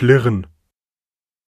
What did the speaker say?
Flirren.